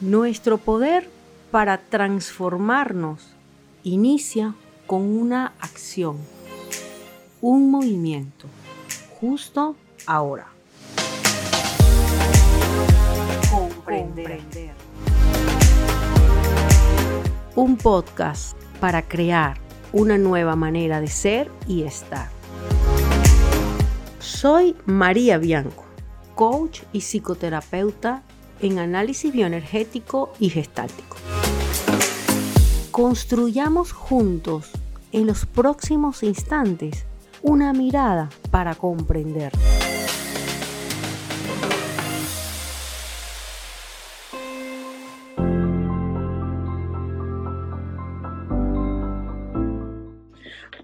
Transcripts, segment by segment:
Nuestro poder para transformarnos inicia con una acción, un movimiento, justo ahora. Comprender. Un podcast para crear una nueva manera de ser y estar. Soy María Bianco, coach y psicoterapeuta en análisis bioenergético y gestáltico. Construyamos juntos en los próximos instantes una mirada para comprender.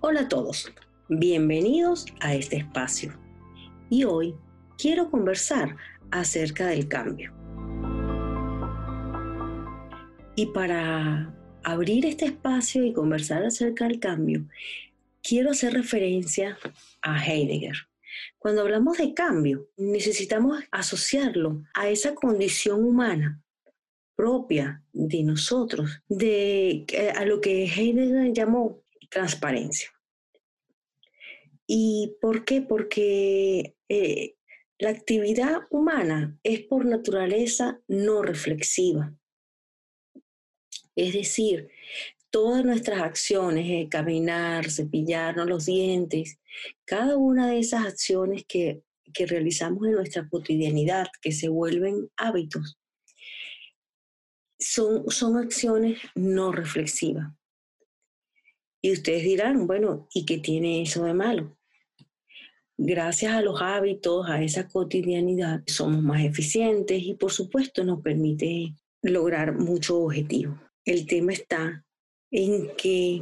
Hola a todos, bienvenidos a este espacio. Y hoy quiero conversar acerca del cambio. Y para abrir este espacio y conversar acerca del cambio, quiero hacer referencia a Heidegger. Cuando hablamos de cambio, necesitamos asociarlo a esa condición humana propia de nosotros, de, eh, a lo que Heidegger llamó transparencia. ¿Y por qué? Porque eh, la actividad humana es por naturaleza no reflexiva. Es decir, todas nuestras acciones, eh, caminar, cepillarnos los dientes, cada una de esas acciones que, que realizamos en nuestra cotidianidad, que se vuelven hábitos, son, son acciones no reflexivas. Y ustedes dirán, bueno, ¿y qué tiene eso de malo? Gracias a los hábitos, a esa cotidianidad, somos más eficientes y por supuesto nos permite lograr muchos objetivos. El tema está en que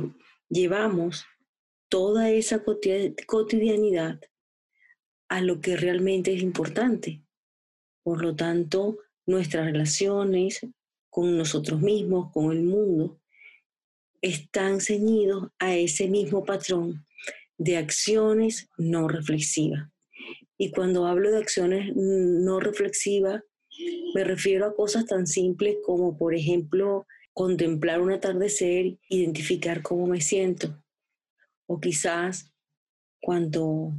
llevamos toda esa cotidianidad a lo que realmente es importante. Por lo tanto, nuestras relaciones con nosotros mismos, con el mundo, están ceñidos a ese mismo patrón de acciones no reflexivas. Y cuando hablo de acciones no reflexivas, me refiero a cosas tan simples como, por ejemplo, contemplar un atardecer, identificar cómo me siento. O quizás cuando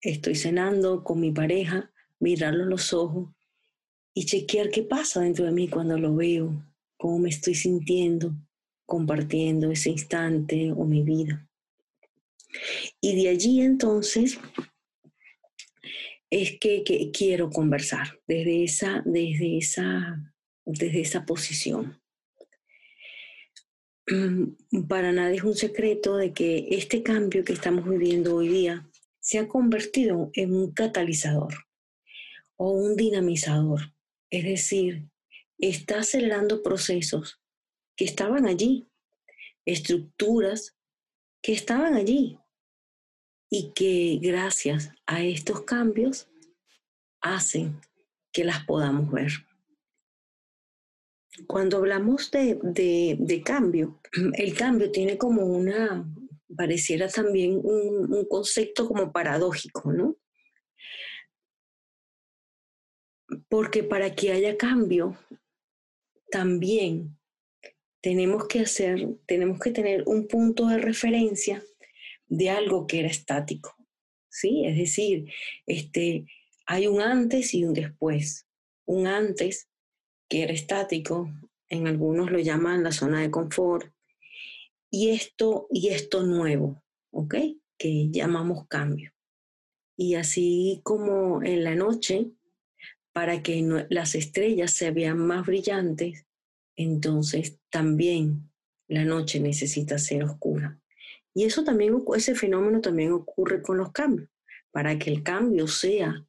estoy cenando con mi pareja, mirarlo los ojos y chequear qué pasa dentro de mí cuando lo veo, cómo me estoy sintiendo, compartiendo ese instante o mi vida. Y de allí entonces es que, que quiero conversar desde esa, desde esa, desde esa posición. para nadie es un secreto de que este cambio que estamos viviendo hoy día se ha convertido en un catalizador o un dinamizador. Es decir, está acelerando procesos que estaban allí, estructuras que estaban allí y que gracias a estos cambios hacen que las podamos ver. Cuando hablamos de, cambio, el cambio tiene como una, pareciera también un, un concepto como paradójico, ¿no? Porque para que haya cambio, también tenemos que hacer, tenemos que tener un punto de referencia de algo que era estático, ¿sí? Es decir, este, hay un antes y un después. Un antes que era estático, en algunos lo llaman la zona de confort, y esto, y esto nuevo, ¿ok? Que llamamos cambio. Y así como en la noche, para que las estrellas se vean más brillantes, entonces también la noche necesita ser oscura. Y eso también, ese fenómeno también ocurre con los cambios. Para que el cambio sea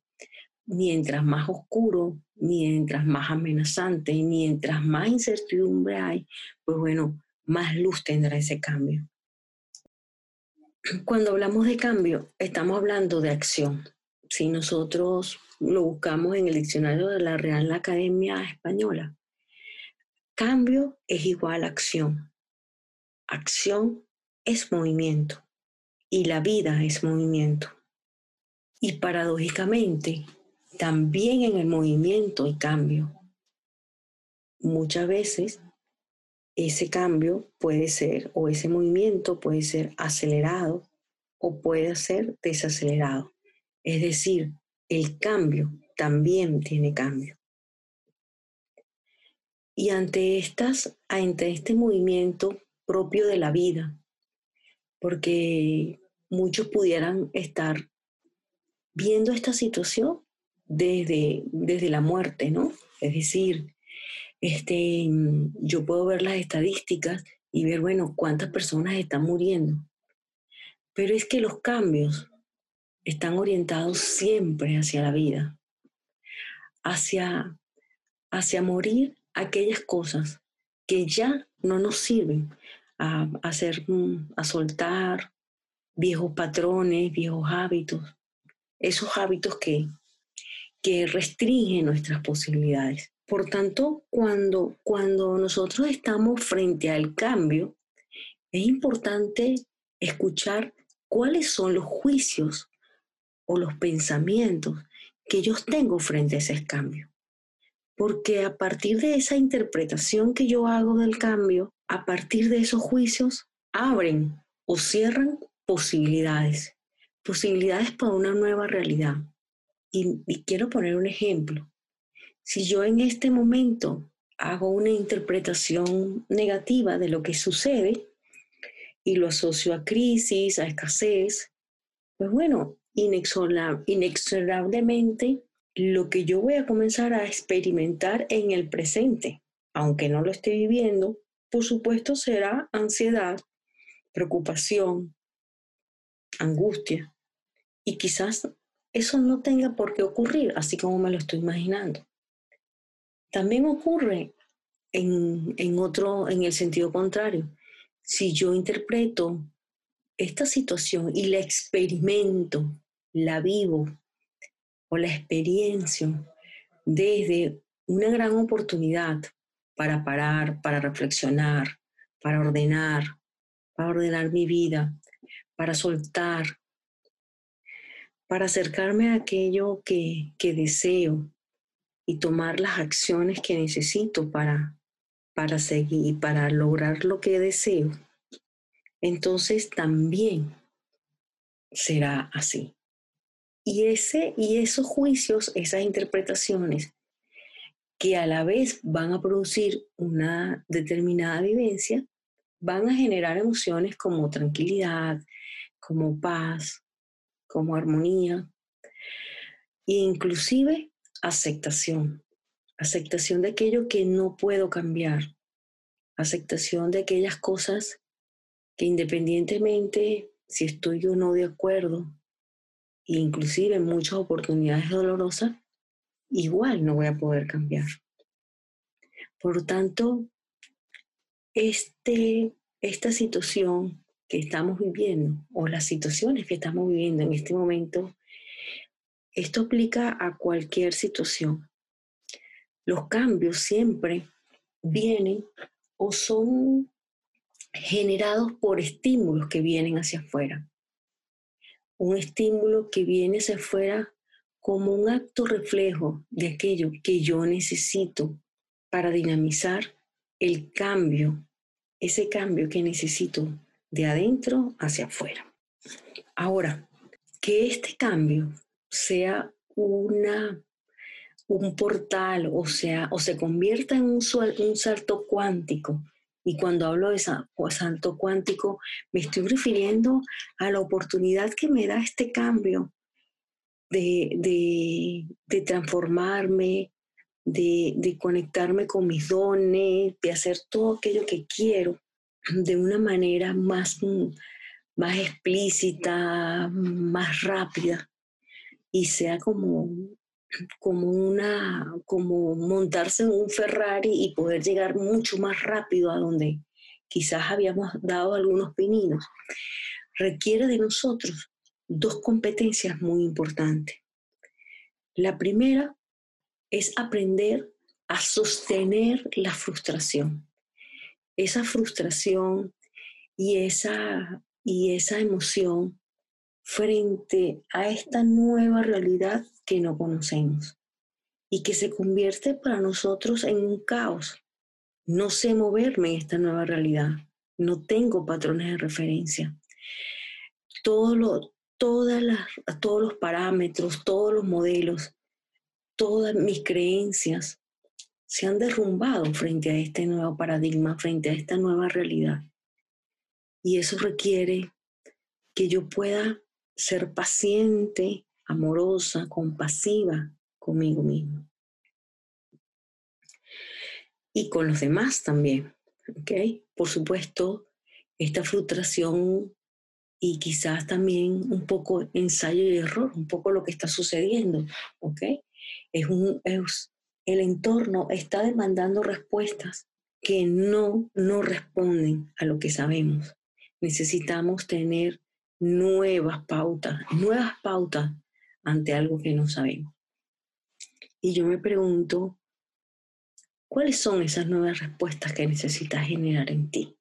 mientras más oscuro, mientras más amenazante, mientras más incertidumbre hay, pues bueno, más luz tendrá ese cambio. Cuando hablamos de cambio, estamos hablando de acción. Si nosotros lo buscamos en el diccionario de la Real Academia Española, cambio es igual a acción. Acción es movimiento y la vida es movimiento. Y paradójicamente, también en el movimiento y cambio. muchas veces ese cambio puede ser, o ese movimiento puede ser acelerado o puede ser desacelerado. Es decir, el cambio también tiene cambio. Y ante, estas, ante este movimiento propio de la vida, porque muchos pudieran estar viendo esta situación desde, desde la muerte, ¿no? Es decir, este, yo puedo ver las estadísticas y ver, bueno, cuántas personas están muriendo. Pero es que los cambios están orientados siempre hacia la vida, hacia, hacia morir aquellas cosas que ya no nos sirven a, hacer, a soltar viejos patrones, viejos hábitos, esos hábitos que, que restringen nuestras posibilidades. Por tanto, cuando, cuando nosotros estamos frente al cambio, es importante escuchar cuáles son los juicios o los pensamientos que yo tengo frente a ese cambio. Porque a partir de esa interpretación que yo hago del cambio, a partir de esos juicios, abren o cierran posibilidades, posibilidades para una nueva realidad. Y, quiero poner un ejemplo. Si yo en este momento hago una interpretación negativa de lo que sucede y lo asocio a crisis, a escasez, pues bueno, inexorablemente lo que yo voy a comenzar a experimentar en el presente, aunque no lo esté viviendo, por supuesto será ansiedad, preocupación, angustia. Y quizás eso no tenga por qué ocurrir, así como me lo estoy imaginando. También ocurre en, en otro, en el sentido contrario. Si yo interpreto esta situación y la experimento, la vivo o la experiencia desde una gran oportunidad para parar, para reflexionar, para ordenar, para ordenar mi vida, para soltar, para acercarme a aquello que, que deseo, y tomar las acciones que necesito para, para seguir, para lograr lo que deseo, entonces también será así. Y, ese, y esos juicios, esas interpretaciones, que a la vez van a producir una determinada vivencia, van a generar emociones como tranquilidad, como paz, como armonía, e inclusive aceptación, aceptación de aquello que no puedo cambiar, aceptación de aquellas cosas que independientemente si estoy o no de acuerdo, inclusive en muchas oportunidades dolorosas, igual no voy a poder cambiar. Por tanto, este, esta situación que estamos viviendo o las situaciones que estamos viviendo en este momento esto aplica a cualquier situación. Los cambios siempre vienen o son generados por estímulos que vienen hacia afuera. Un estímulo que viene hacia afuera como un acto reflejo de aquello que yo necesito para dinamizar el cambio, ese cambio que necesito de adentro hacia afuera. Ahora, que este cambio sea una, un portal, o sea, o se convierta en un, salto cuántico. Y cuando hablo de salto cuántico, me estoy refiriendo a la oportunidad que me da este cambio de, de, de transformarme, de, de, conectarme con mis dones, de hacer todo aquello que quiero de una manera más, más explícita, más rápida y sea como, como una, como montarse en un Ferrari y poder llegar mucho más rápido a donde quizás habíamos dado algunos pininos, requiere de nosotros dos competencias muy importantes. La primera es aprender a sostener la frustración. Esa frustración y esa, y esa emoción frente a esta nueva realidad que no conocemos y que se convierte para nosotros en un caos no sé moverme en esta nueva realidad, no tengo patrones de referencia. Todo todas las, todos los parámetros, todos los modelos, todas mis creencias se han derrumbado frente a este nuevo paradigma, frente a esta nueva realidad. Y eso requiere que yo pueda ser paciente, amorosa, compasiva conmigo mismo. Y con los demás también. ¿ok? Por supuesto, esta frustración y quizás también un poco ensayo y error, un poco lo que está sucediendo, ¿ok? Es un, el entorno está demandando respuestas que no, no responden a lo que sabemos. Necesitamos tener nuevas pautas, nuevas pautas ante algo que no sabemos. Y yo me pregunto, ¿cuáles son esas nuevas respuestas que necesitas generar en ti?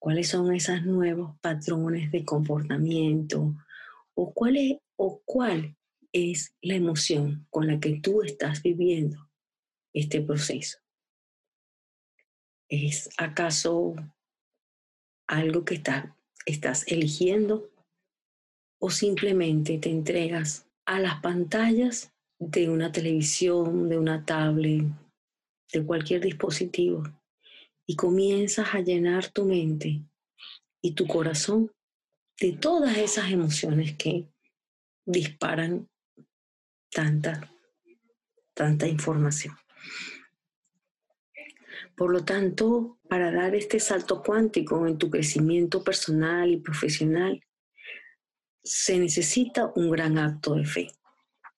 cuáles son esos nuevos patrones de comportamiento o cuál es, o cuál es la emoción con la que tú estás viviendo este proceso. ¿Es acaso algo que estás eligiendo o simplemente te entregas a las pantallas de una televisión, de una tablet, de cualquier dispositivo y comienzas a llenar tu mente y tu corazón de todas esas emociones que disparan tanta, tanta información. Por lo tanto, para dar este salto cuántico en tu crecimiento personal y profesional, se necesita un gran acto de fe.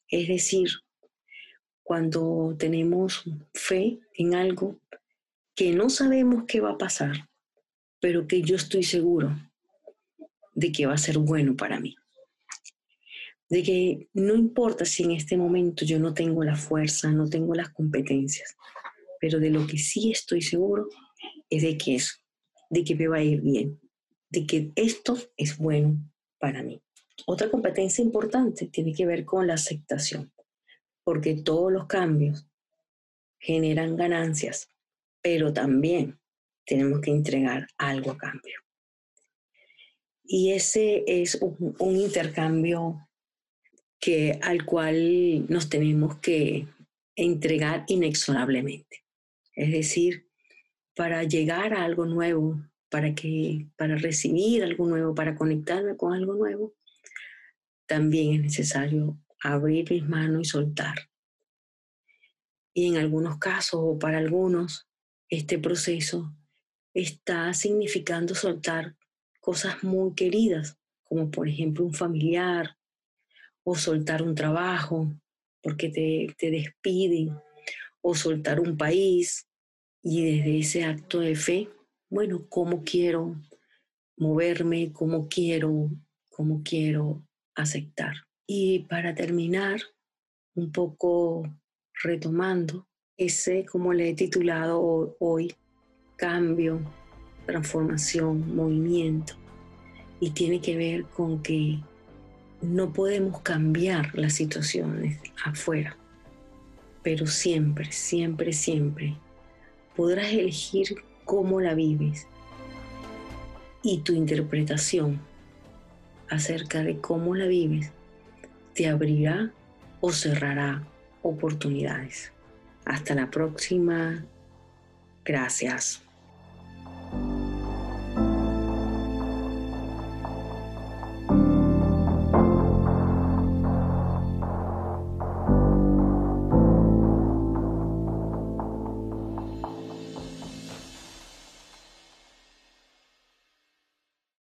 Es decir, cuando tenemos fe en algo, que no sabemos qué va a pasar, pero que yo estoy seguro de que va a ser bueno para mí. De que no importa si en este momento yo no tengo la fuerza, no tengo las competencias, pero de lo que sí estoy seguro es de que eso, de que me va a ir bien, de que esto es bueno para mí. Otra competencia importante tiene que ver con la aceptación, porque todos los cambios generan ganancias pero también tenemos que entregar algo a cambio. Y ese es un, intercambio que, al cual nos tenemos que entregar inexorablemente. Es decir, para llegar a algo nuevo, para, que, para recibir algo nuevo, para conectarme con algo nuevo, también es necesario abrir mis manos y soltar. Y en algunos casos, o para algunos, este proceso está significando soltar cosas muy queridas, como por ejemplo un familiar, o soltar un trabajo porque te, te despiden, o soltar un país. Y desde ese acto de fe, bueno, ¿cómo quiero moverme? ¿Cómo quiero, cómo quiero aceptar? Y para terminar, un poco retomando, ese, como le he titulado hoy, cambio, transformación, movimiento. Y tiene que ver con que no podemos cambiar las situaciones afuera, pero siempre, siempre, siempre podrás elegir cómo la vives y tu interpretación acerca de cómo la vives te abrirá o cerrará oportunidades. Hasta la próxima. Gracias.